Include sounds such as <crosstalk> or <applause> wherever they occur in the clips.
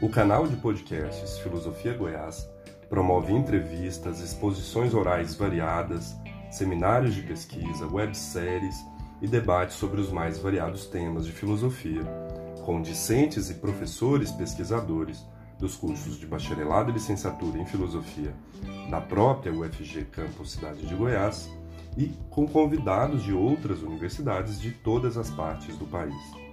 O canal de podcasts Filosofia Goiás promove entrevistas, exposições orais variadas, seminários de pesquisa, webséries e debates sobre os mais variados temas de filosofia, com discentes e professores pesquisadores dos cursos de bacharelado e licenciatura em filosofia da própria UFG Campus Cidade de Goiás e com convidados de outras universidades de todas as partes do país.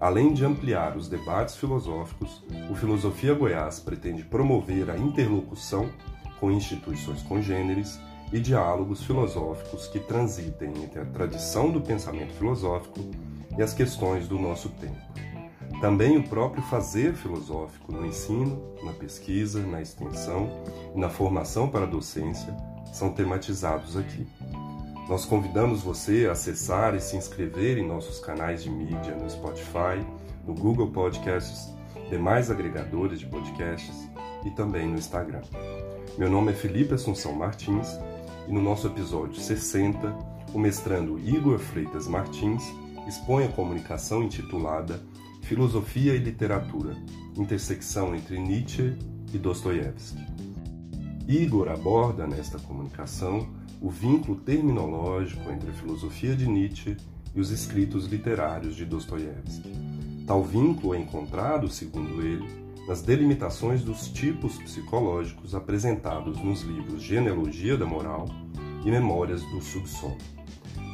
Além de ampliar os debates filosóficos, o Filosofia Goiás pretende promover a interlocução com instituições congêneres e diálogos filosóficos que transitem entre a tradição do pensamento filosófico e as questões do nosso tempo. Também o próprio fazer filosófico no ensino, na pesquisa, na extensão e na formação para a docência são tematizados aqui. Nós convidamos você a acessar e se inscrever em nossos canais de mídia no Spotify, no Google Podcasts, demais agregadores de podcasts e também no Instagram. Meu nome é Felipe Assunção Martins e no nosso episódio 60, o mestrando Igor Freitas Martins expõe a comunicação intitulada Filosofia e Literatura Intersecção entre Nietzsche e Dostoiévski. Igor aborda nesta comunicação o vínculo terminológico entre a filosofia de Nietzsche e os escritos literários de Dostoiévski. Tal vínculo é encontrado, segundo ele, nas delimitações dos tipos psicológicos apresentados nos livros Genealogia da Moral e Memórias do Subsolo,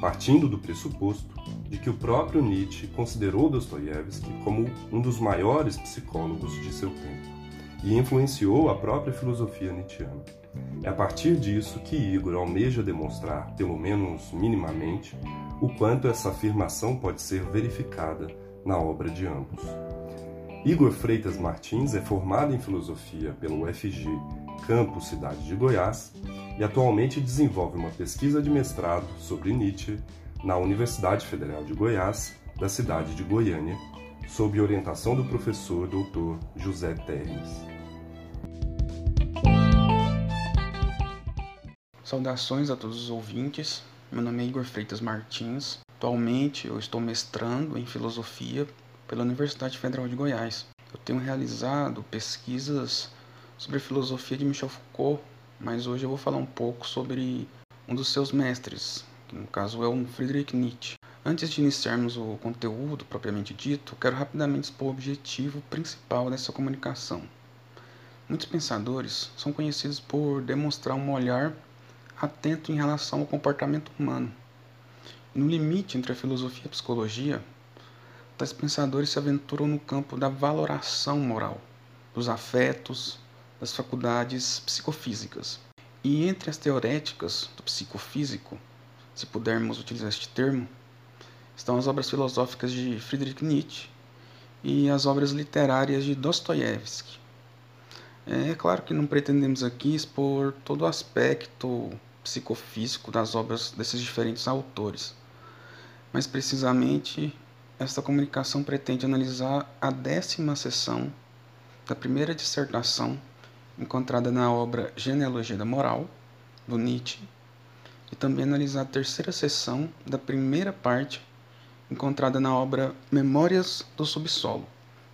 partindo do pressuposto de que o próprio Nietzsche considerou Dostoiévski como um dos maiores psicólogos de seu tempo e influenciou a própria filosofia nietzschiana. É a partir disso que Igor almeja demonstrar, pelo menos minimamente, o quanto essa afirmação pode ser verificada na obra de ambos. Igor Freitas Martins é formado em filosofia pelo UFG Campus Cidade de Goiás e atualmente desenvolve uma pesquisa de mestrado sobre Nietzsche na Universidade Federal de Goiás, da cidade de Goiânia, sob orientação do professor Dr. José Terres. Saudações a todos os ouvintes. Meu nome é Igor Freitas Martins. Atualmente eu estou mestrando em filosofia pela Universidade Federal de Goiás. Eu tenho realizado pesquisas sobre filosofia de Michel Foucault, mas hoje eu vou falar um pouco sobre um dos seus mestres, que no caso é o Friedrich Nietzsche. Antes de iniciarmos o conteúdo propriamente dito, quero rapidamente expor o objetivo principal dessa comunicação. Muitos pensadores são conhecidos por demonstrar um olhar atento em relação ao comportamento humano. No limite entre a filosofia e a psicologia, tais pensadores se aventuram no campo da valoração moral, dos afetos, das faculdades psicofísicas. E entre as teoréticas do psicofísico, se pudermos utilizar este termo, estão as obras filosóficas de Friedrich Nietzsche e as obras literárias de Dostoiévski. É claro que não pretendemos aqui expor todo o aspecto psicofísico das obras desses diferentes autores. Mais precisamente, esta comunicação pretende analisar a décima sessão da primeira dissertação encontrada na obra Genealogia da Moral, do Nietzsche, e também analisar a terceira sessão da primeira parte encontrada na obra Memórias do Subsolo,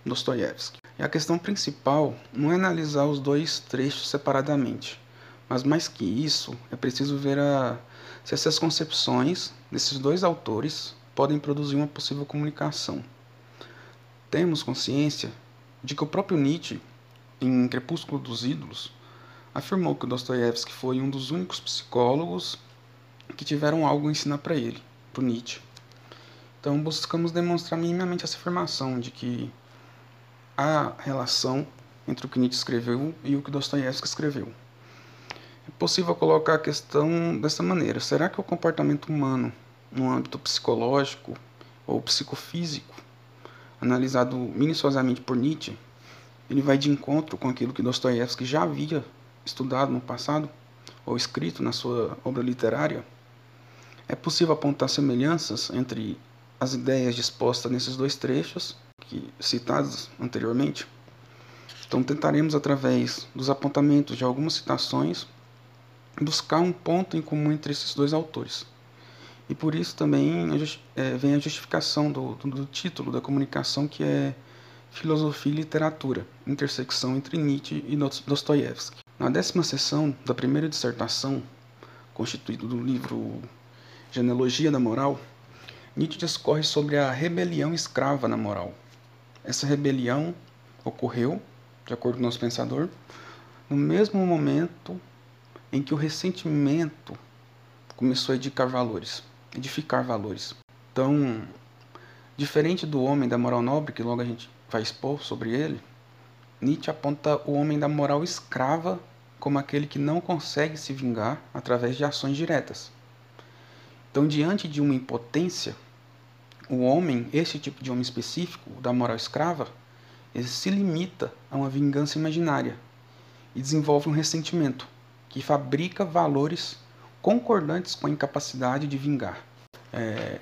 Dostoiévski. E a questão principal não é analisar os dois trechos separadamente, mas mais que isso, é preciso ver a, se essas concepções desses dois autores podem produzir uma possível comunicação. Temos consciência de que o próprio Nietzsche, em Crepúsculo dos Ídolos, afirmou que Dostoiévski foi um dos únicos psicólogos que tiveram algo a ensinar para ele, para Nietzsche. Então buscamos demonstrar minimamente essa afirmação de que há relação entre o que Nietzsche escreveu e o que Dostoiévski escreveu. É possível colocar a questão dessa maneira: será que o comportamento humano, no âmbito psicológico ou psicofísico, analisado minuciosamente por Nietzsche, ele vai de encontro com aquilo que Dostoiévski já havia estudado no passado ou escrito na sua obra literária. É possível apontar semelhanças entre as ideias dispostas nesses dois trechos que citados anteriormente. Então tentaremos através dos apontamentos de algumas citações buscar um ponto em comum entre esses dois autores. E por isso também é, vem a justificação do, do, título da comunicação, que é Filosofia e Literatura, intersecção entre Nietzsche e Dostoiévski. Na décima sessão da primeira dissertação, constituído do livro Genealogia da Moral, Nietzsche discorre sobre a rebelião escrava na moral. Essa rebelião ocorreu, de acordo com o nosso pensador, no mesmo momento em que o ressentimento começou a edificar valores, edificar valores. Então, diferente do homem da moral nobre, que logo a gente vai expor sobre ele, Nietzsche aponta o homem da moral escrava como aquele que não consegue se vingar através de ações diretas. Então, diante de uma impotência, o homem, esse tipo de homem específico, da moral escrava, ele se limita a uma vingança imaginária e desenvolve um ressentimento que fabrica valores concordantes com a incapacidade de vingar. É,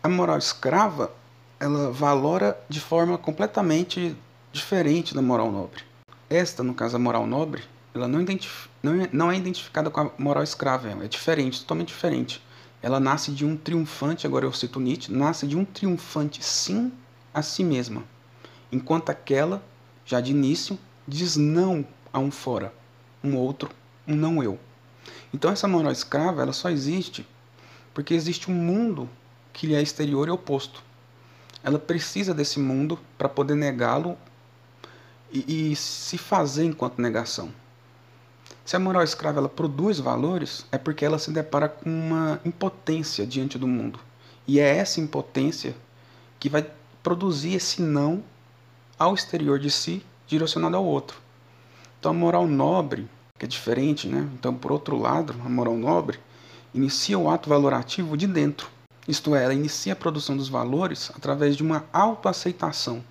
a moral escrava ela valora de forma completamente diferente da moral nobre. Esta, no caso a moral nobre, ela não, não, é, não é identificada com a moral escrava, é diferente, totalmente diferente. Ela nasce de um triunfante, agora eu cito Nietzsche, nasce de um triunfante sim a si mesma, enquanto aquela, já de início, diz não a um fora, um outro um não eu. Então essa moral escrava ela só existe porque existe um mundo que lhe é exterior e oposto. Ela precisa desse mundo para poder negá-lo e, e, se fazer enquanto negação. Se a moral escrava ela produz valores, é porque ela se depara com uma impotência diante do mundo. E é essa impotência que vai produzir esse não ao exterior de si, direcionado ao outro. Então a moral nobre que é diferente, né? Então, por outro lado, a moral nobre inicia o ato valorativo de dentro, isto é, ela inicia a produção dos valores através de uma autoaceitação.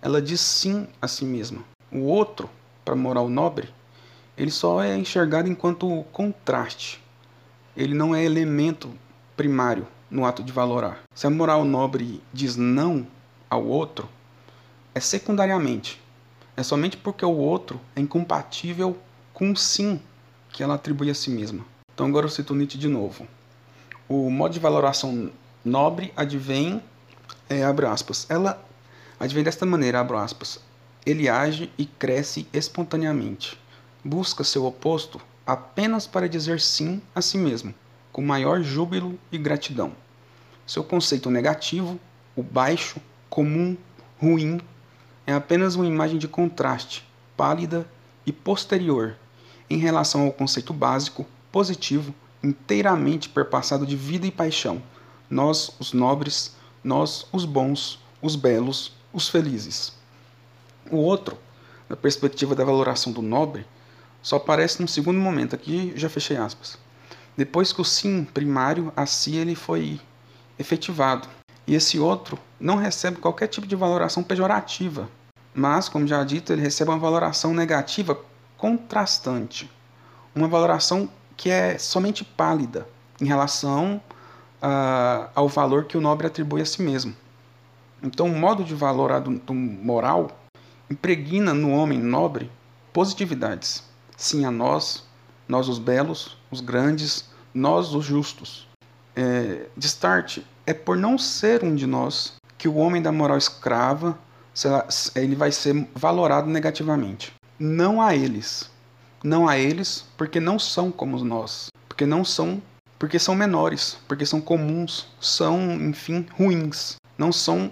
Ela diz sim a si mesma. O outro, para a moral nobre, ele só é enxergado enquanto contraste. Ele não é elemento primário no ato de valorar. Se a moral nobre diz não ao outro, é secundariamente. É somente porque o outro é incompatível com o sim que ela atribui a si mesma. Então agora eu cito Nietzsche de novo. O modo de valoração nobre advém, é, abre aspas, ela advém desta maneira, abre aspas, ele age e cresce espontaneamente. Busca seu oposto apenas para dizer sim a si mesmo, com maior júbilo e gratidão. Seu conceito negativo, o baixo, comum, ruim, é apenas uma imagem de contraste, pálida e posterior em relação ao conceito básico, positivo, inteiramente perpassado de vida e paixão. Nós, os nobres, nós, os bons, os belos, os felizes. O outro, na perspectiva da valoração do nobre, só aparece num segundo momento. Aqui já fechei aspas. Depois que o sim primário a si ele foi efetivado. E esse outro não recebe qualquer tipo de valoração pejorativa, mas, como já dito, ele recebe uma valoração negativa contrastante, uma valoração que é somente pálida em relação uh, ao valor que o nobre atribui a si mesmo. Então, o modo de valorar do, moral impregna no homem nobre positividades. Sim a nós, nós os belos, os grandes, nós os justos. É, de start, é por não ser um de nós que o homem da moral escrava ele vai ser valorado negativamente não a eles. Não a eles, porque não são como nós. Porque não são. Porque são menores. Porque são comuns. São, enfim, ruins. Não são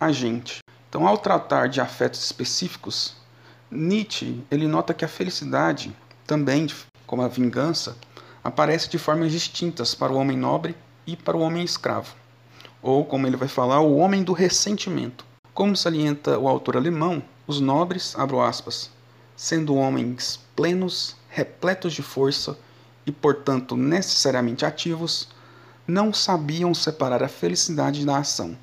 a gente. Então, ao tratar de afetos específicos, Nietzsche ele nota que a felicidade, também como a vingança, aparece de formas distintas para o homem nobre e para o homem escravo. Ou, como ele vai falar, o homem do ressentimento. Como salienta o autor alemão, os nobres, abro aspas, sendo homens plenos, repletos de força e, portanto, necessariamente ativos, não sabiam separar a felicidade da ação.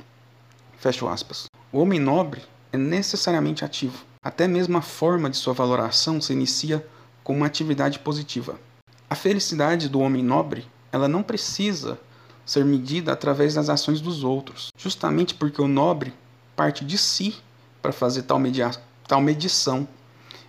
Fecho aspas. O homem nobre é necessariamente ativo. Até mesmo a forma de sua valoração se inicia com uma atividade positiva. A felicidade do homem nobre, ela não precisa ser medida através das ações dos outros, justamente porque o nobre parte de si para fazer tal, media tal medição.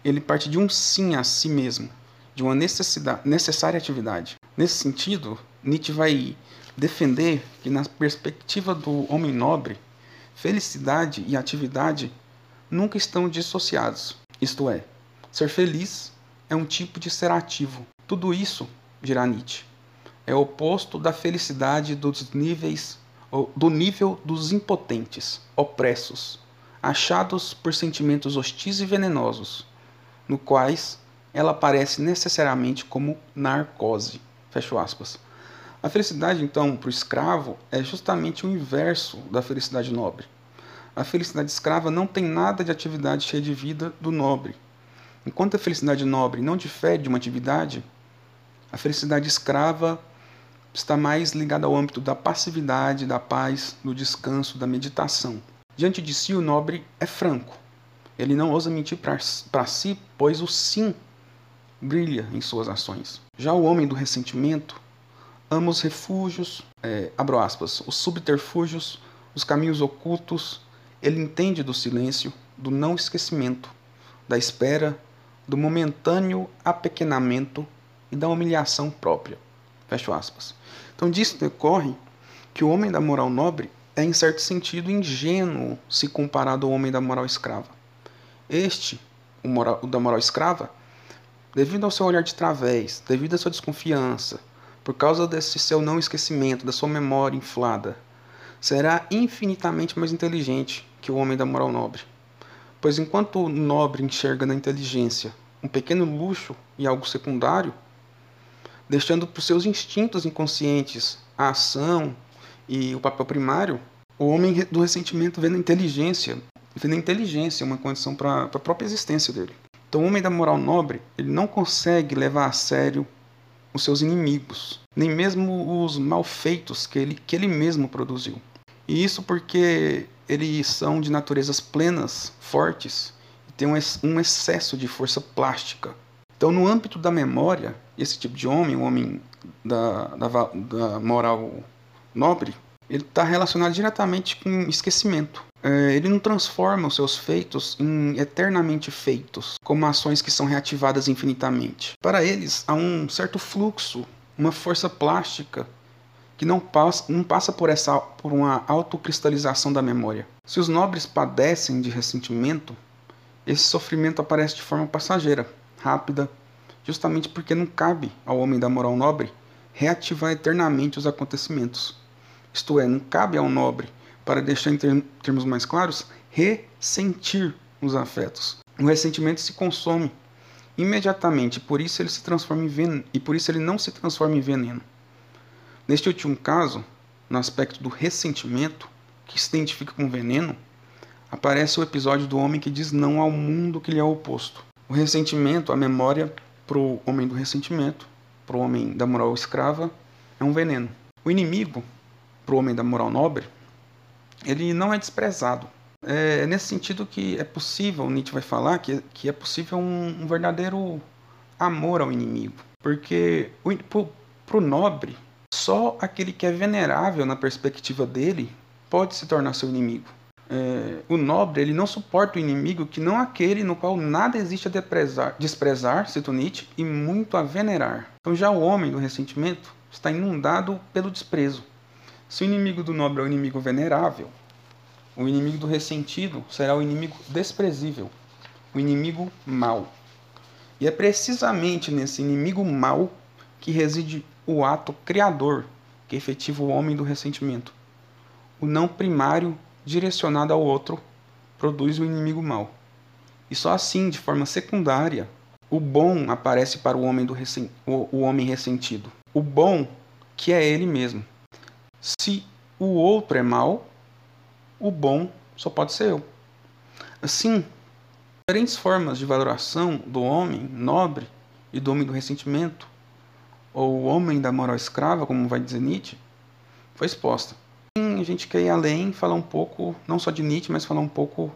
Ele parte de um sim a si mesmo, de uma necessária atividade. Nesse sentido, Nietzsche vai defender que, na perspectiva do homem nobre, felicidade e atividade nunca estão dissociados. Isto é, ser feliz é um tipo de ser ativo. Tudo isso, dirá Nietzsche, é oposto da felicidade dos níveis do nível dos impotentes, opressos, achados por sentimentos hostis e venenosos, no quais ela aparece necessariamente como narcose. Fecho aspas. A felicidade, então, para o escravo é justamente o inverso da felicidade nobre. A felicidade escrava não tem nada de atividade cheia de vida do nobre. Enquanto a felicidade nobre não difere de uma atividade, a felicidade escrava está mais ligada ao âmbito da passividade, da paz, do descanso, da meditação. Diante de si, o nobre é franco. Ele não ousa mentir para si, pois o sim brilha em suas ações. Já o homem do ressentimento ama os refúgios, é, abro aspas, os subterfúgios, os caminhos ocultos. Ele entende do silêncio, do não esquecimento, da espera, do momentâneo apequenamento e da humilhação própria. Fecho aspas. Então disso decorre que o homem da moral nobre é, em certo sentido, ingênuo se comparado ao homem da moral escrava. Este, o, moral, o da moral escrava, devido ao seu olhar de través, devido à sua desconfiança, por causa desse seu não esquecimento, da sua memória inflada, será infinitamente mais inteligente que o homem da moral nobre. Pois enquanto o nobre enxerga na inteligência um pequeno luxo e algo secundário, deixando para os seus instintos inconscientes a ação e o papel primário, o homem do ressentimento vê na inteligência, na inteligência uma condição para a própria existência dele. Então, o homem da moral nobre, ele não consegue levar a sério os seus inimigos, nem mesmo os malfeitos que ele, que ele mesmo produziu. E isso porque eles são de naturezas plenas, fortes, e têm um excesso de força plástica. Então, no âmbito da memória, esse tipo de homem, o homem da, da, da moral nobre, ele está relacionado diretamente com esquecimento. É, ele não transforma os seus feitos em eternamente feitos, como ações que são reativadas infinitamente. Para eles, há um certo fluxo, uma força plástica que não passa, não passa por, essa, por uma autocristalização da memória. Se os nobres padecem de ressentimento, esse sofrimento aparece de forma passageira, rápida, justamente porque não cabe ao homem da moral nobre reativar eternamente os acontecimentos. Isto é, não cabe ao nobre, para deixar em termos mais claros, ressentir os afetos. O ressentimento se consome imediatamente, por isso ele se transforma em veneno, e por isso ele não se transforma em veneno. Neste último caso, no aspecto do ressentimento, que se identifica com veneno, aparece o episódio do homem que diz não ao mundo que lhe é oposto. O ressentimento, a memória para o homem do ressentimento, para o homem da moral escrava, é um veneno. O inimigo, para o homem da moral nobre, ele não é desprezado. É nesse sentido que é possível, Nietzsche vai falar, que, que é possível um, um verdadeiro amor ao inimigo. Porque para o nobre, só aquele que é venerável na perspectiva dele pode se tornar seu inimigo é, o nobre ele não suporta o inimigo que não aquele no qual nada existe a desprezar, desprezar cito Nietzsche, e muito a venerar. Então já o homem do ressentimento está inundado pelo desprezo. Se o inimigo do nobre é o inimigo venerável, o inimigo do ressentido será o inimigo desprezível, o inimigo mau. E é precisamente nesse inimigo mau que reside o ato criador que efetiva o homem do ressentimento, o não primário direcionada ao outro produz o inimigo mau. E só assim, de forma secundária, o bom aparece para o homem, do ressent... o homem ressentido. O bom que é ele mesmo. Se o outro é mau, o bom só pode ser eu. Assim, diferentes formas de valoração do homem nobre e do homem do ressentimento, ou o homem da moral escrava, como vai dizer Nietzsche, foi exposta a gente quer ir além, falar um pouco, não só de Nietzsche, mas falar um pouco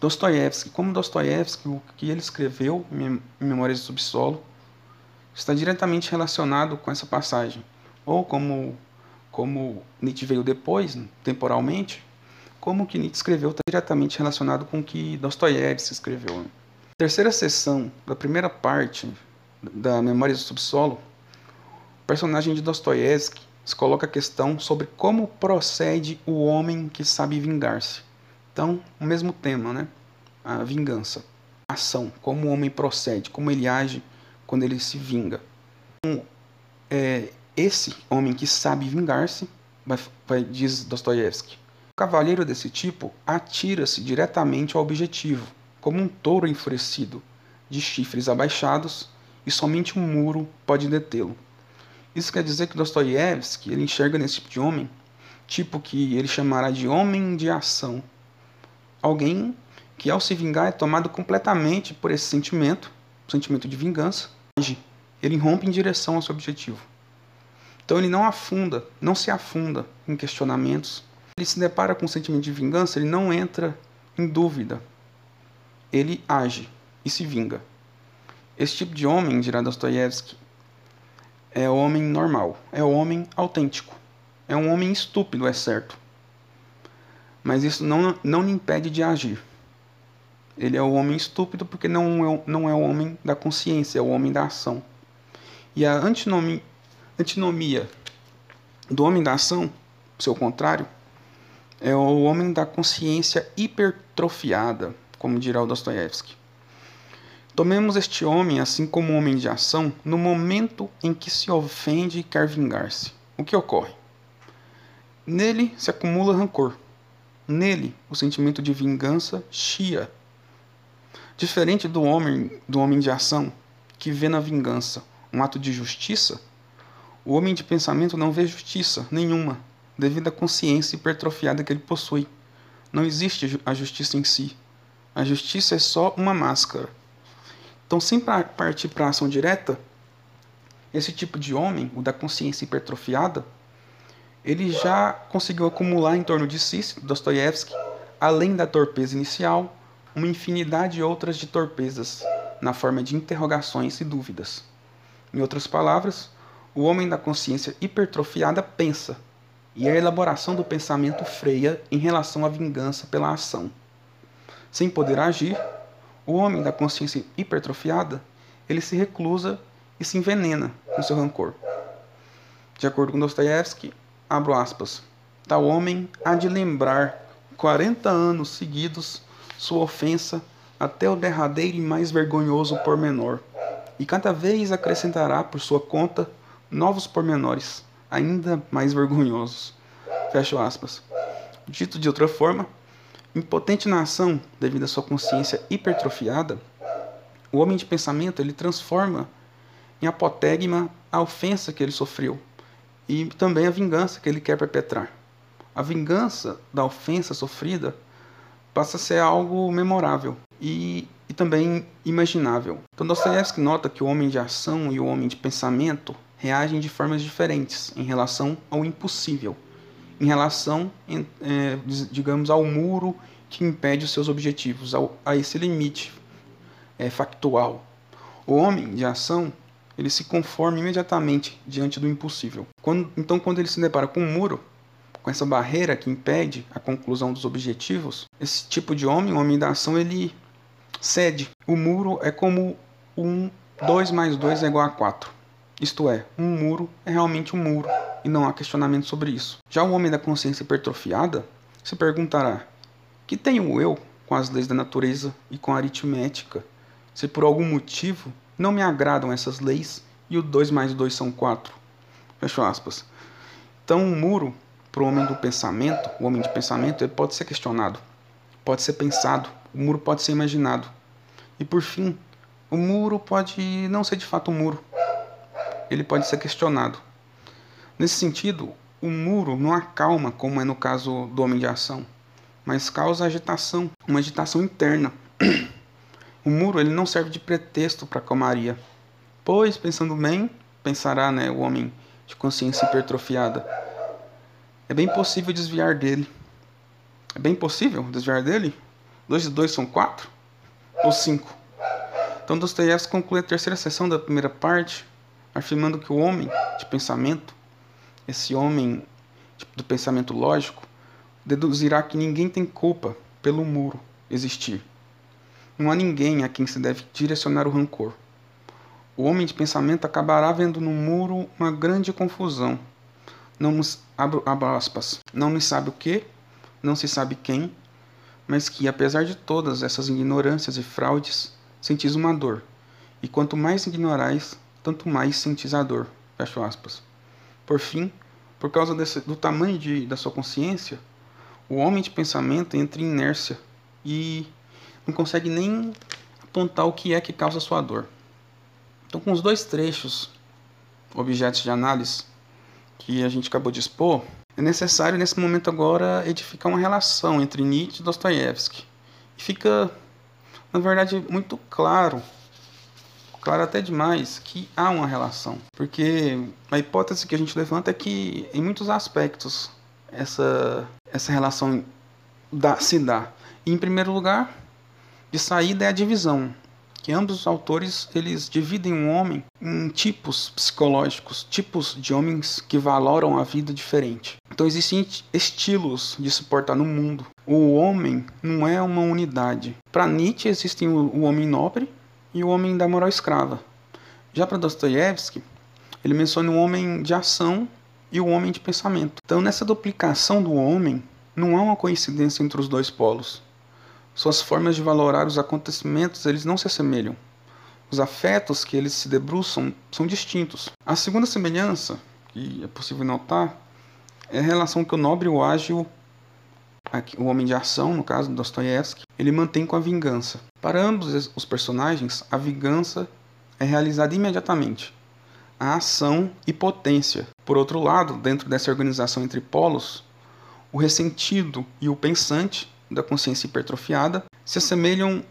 Dostoiévski, como Dostoiévski, o que ele escreveu em Memórias do Subsolo está diretamente relacionado com essa passagem. Ou como, como Nietzsche veio depois, temporalmente, como que Nietzsche escreveu está diretamente relacionado com o que Dostoiévski escreveu. Terceira sessão da primeira parte da Memórias do Subsolo, o personagem de Dostoiévski se coloca a questão sobre como procede o homem que sabe vingar-se. Então, o mesmo tema, né? A vingança. A ação, como o homem procede, como ele age quando ele se vinga. Então, é, esse homem que sabe vingar-se, diz Dostoiévski, o cavaleiro desse tipo atira-se diretamente ao objetivo, como um touro enfurecido, de chifres abaixados, e somente um muro pode detê-lo. Isso quer dizer que Dostoiévski ele enxerga nesse tipo de homem, tipo que ele chamará de homem de ação, alguém que ao se vingar é tomado completamente por esse sentimento, sentimento de vingança, ele rompe em direção ao seu objetivo. Então ele não afunda, não se afunda em questionamentos. Ele se depara com o sentimento de vingança, ele não entra em dúvida. Ele age e se vinga. Esse tipo de homem, dirá Dostoiévski, é homem normal, é homem autêntico. É um homem estúpido, é certo. Mas isso não, não lhe impede de agir. Ele é o homem estúpido porque não é, não é o homem da consciência, é o homem da ação. E a antinomia, antinomia do homem da ação, seu contrário, é o homem da consciência hipertrofiada, como dirá o Dostoiévski. Tomemos este homem, assim como homem de ação, no momento em que se ofende e quer vingar-se. O que ocorre? Nele se acumula rancor. Nele, o sentimento de vingança chia Diferente do homem, do homem de ação, que vê na vingança um ato de justiça, o homem de pensamento não vê justiça nenhuma, devido à consciência hipertrofiada que ele possui. Não existe a justiça em si. A justiça é só uma máscara. Então, sem partir para ação direta, esse tipo de homem, o da consciência hipertrofiada, ele já conseguiu acumular em torno de si, Dostoiévski, além da torpeza inicial, uma infinidade de outras de torpezas, na forma de interrogações e dúvidas. Em outras palavras, o homem da consciência hipertrofiada pensa, e a elaboração do pensamento freia em relação à vingança pela ação. Sem poder agir, o homem da consciência hipertrofiada, ele se reclusa e se envenena com seu rancor. De acordo com Dostoiévski, abro aspas, tal homem há de lembrar 40 anos seguidos sua ofensa até o derradeiro e mais vergonhoso pormenor, e cada vez acrescentará por sua conta novos pormenores, ainda mais vergonhosos. Fecho aspas. Dito de outra forma, impotente na ação devido à sua consciência hipertrofiada, o homem de pensamento ele transforma em apotegma a ofensa que ele sofreu e também a vingança que ele quer perpetrar. A vingança da ofensa sofrida passa a ser algo memorável e, e também imaginável. Então Dostoiévski nota que o homem de ação e o homem de pensamento reagem de formas diferentes em relação ao impossível, em relação, é, digamos, ao muro que impede os seus objetivos, ao, a esse limite é, factual. O homem de ação ele se conforma imediatamente diante do impossível. Quando, então, quando ele se depara com um muro, com essa barreira que impede a conclusão dos objetivos, esse tipo de homem, o homem da ação, ele cede. O muro é como um 2 mais 2 é igual a 4. Isto é, um muro é realmente um muro e não há questionamento sobre isso. Já o homem da consciência hipertrofiada se perguntará: que tem o eu com as leis da natureza e com a aritmética? Se por algum motivo não me agradam essas leis e o 2 mais 2 são 4. Fecho aspas. Então, um muro para o homem do pensamento, o homem de pensamento, ele pode ser questionado, pode ser pensado, o muro pode ser imaginado. E por fim, o muro pode não ser de fato um muro, ele pode ser questionado. Nesse sentido, o muro não acalma, como é no caso do homem de ação, mas causa agitação, uma agitação interna. <clears throat> O muro ele não serve de pretexto para a calmaria, pois, pensando bem, pensará né, o homem de consciência hipertrofiada, é bem possível desviar dele. É bem possível desviar dele? 2 e 2 são 4? Ou 5? Então Dostoiévski conclui a terceira sessão da primeira parte afirmando que o homem de pensamento, esse homem do pensamento lógico, deduzirá que ninguém tem culpa pelo muro existir. Não há ninguém a quem se deve direcionar o rancor. O homem de pensamento acabará vendo no muro uma grande confusão. Não nos, abro, abro aspas, não nos sabe o que, não se sabe quem, mas que, apesar de todas essas ignorâncias e fraudes, sentis uma dor. E quanto mais ignorais, tanto mais sentis a dor. Fecho aspas. Por fim, por causa desse, do tamanho de, da sua consciência, o homem de pensamento entra em inércia e não consegue nem apontar o que é que causa sua dor. Então, com os dois trechos, objetos de análise, que a gente acabou de expor, é necessário nesse momento agora edificar uma relação entre Nietzsche e Dostoiévski. E fica, na verdade, muito claro claro até demais que há uma relação. Porque a hipótese que a gente levanta é que, em muitos aspectos, essa, essa relação dá, se dá. E, em primeiro lugar, de saída é a divisão. Que ambos os autores eles dividem um homem em tipos psicológicos, tipos de homens que valoram a vida diferente. Então existem estilos de se portar no mundo. O homem não é uma unidade. Para Nietzsche existem o, o homem nobre, e o homem da moral escrava. Já para Dostoiévski, ele menciona o homem de ação e o homem de pensamento. Então, nessa duplicação do homem, não há uma coincidência entre os dois polos. Suas formas de valorar os acontecimentos eles não se assemelham. Os afetos que eles se debruçam são distintos. A segunda semelhança, que é possível notar, é a relação que o nobre e o ágil, o homem de ação, no caso Dostoiévski, ele mantém com a vingança. Para ambos os personagens, a vingança é realizada imediatamente. A ação e potência. Por outro lado, dentro dessa organização entre polos, o ressentido e o pensante da consciência hipertrofiada se assemelham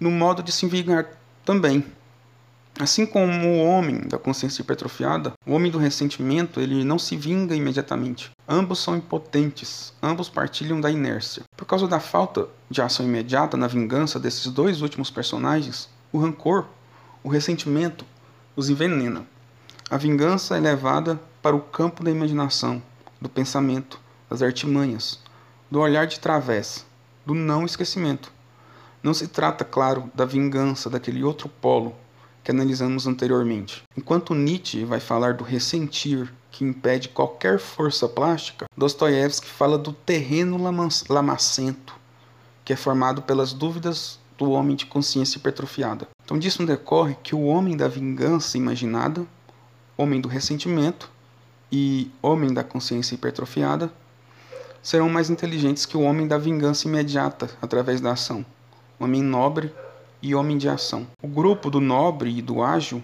no modo de se vingar também. Assim como o homem da consciência hipertrofiada, o homem do ressentimento, ele não se vinga imediatamente. Ambos são impotentes, ambos partilham da inércia. Por causa da falta de ação imediata na vingança desses dois últimos personagens, o rancor, o ressentimento, os envenena. A vingança é levada para o campo da imaginação, do pensamento, das artimanhas, do olhar de travessa, do não esquecimento. Não se trata, claro, da vingança daquele outro polo que analisamos anteriormente. Enquanto Nietzsche vai falar do ressentir que impede qualquer força plástica, Dostoiévski fala do terreno lamacento, que é formado pelas dúvidas do homem de consciência hipertrofiada. Então disso decorre que o homem da vingança imaginada, homem do ressentimento e homem da consciência hipertrofiada serão mais inteligentes que o homem da vingança imediata através da ação, homem nobre e homem de ação. O grupo do nobre e do ágil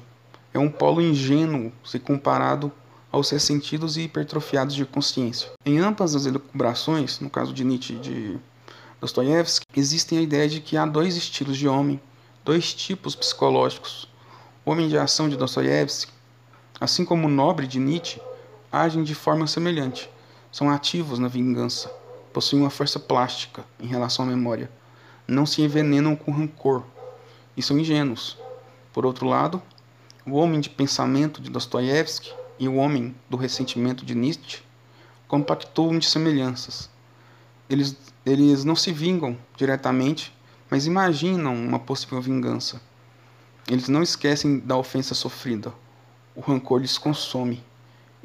é um polo ingênuo se comparado aos ressentidos e hipertrofiados de consciência. Em ambas as elucubrações, no caso de Nietzsche e de Dostoiévski, existem a ideia de que há dois estilos de homem, dois tipos psicológicos. O homem de ação de Dostoiévski, assim como o nobre de Nietzsche, agem de forma semelhante. São ativos na vingança, possuem uma força plástica em relação à memória, não se envenenam com rancor, e são ingênuos. Por outro lado, o homem de pensamento de Dostoiévski e o homem do ressentimento de Nietzsche compactuam de semelhanças. Eles, eles não se vingam diretamente, mas imaginam uma possível vingança. Eles não esquecem da ofensa sofrida. O rancor lhes consome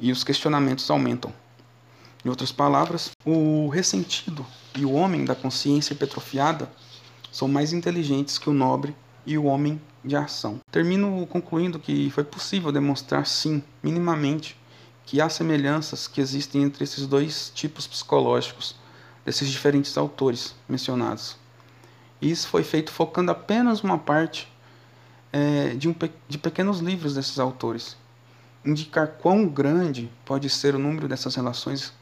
e os questionamentos aumentam. Em outras palavras, o ressentido e o homem da consciência hipertrofiada são mais inteligentes que o nobre e o homem de ação. Termino concluindo que foi possível demonstrar, sim, minimamente, que há semelhanças que existem entre esses dois tipos psicológicos desses diferentes autores mencionados. Isso foi feito focando apenas uma parte é, de, um, de pequenos livros desses autores. Indicar quão grande pode ser o número dessas relações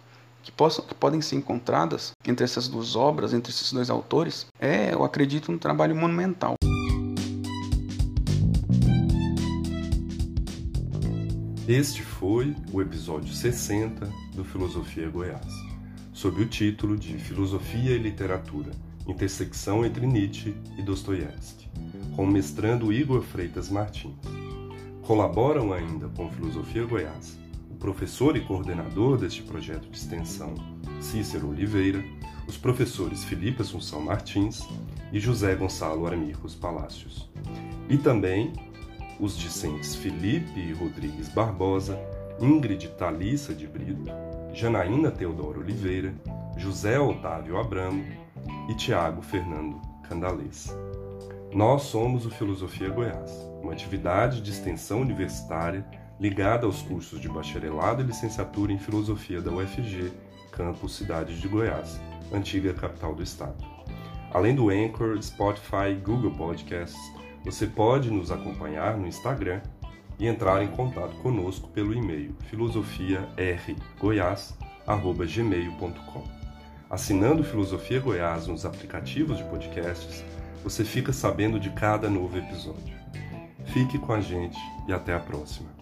que, possam, que podem ser encontradas entre essas duas obras, entre esses dois autores, é, eu acredito, um trabalho monumental. Este foi o episódio 60 do Filosofia Goiás, sob o título de Filosofia e Literatura intersecção entre Nietzsche e Dostoiévski, com o mestrando Igor Freitas Martins. Colaboram ainda com Filosofia Goiás o professor e coordenador deste projeto de extensão, Cícero Oliveira, os professores Felipe Assunção Martins e José Gonçalo Armicos Palácios, e também os discentes Felipe Rodrigues Barbosa, Ingrid Thalissa de Brito, Janaína Teodoro Oliveira, José Otávio Abramo e Tiago Fernando Candalês. Nós somos o Filosofia Goiás, uma atividade de extensão universitária ligada aos cursos de bacharelado e licenciatura em filosofia da UFG, campus Cidade de Goiás, antiga capital do estado. Além do Anchor, Spotify Google Podcasts, você pode nos acompanhar no Instagram e entrar em contato conosco pelo e-mail filosofiargoiás@gmail.com. Assinando Filosofia Goiás nos aplicativos de podcasts, você fica sabendo de cada novo episódio. Fique com a gente e até a próxima.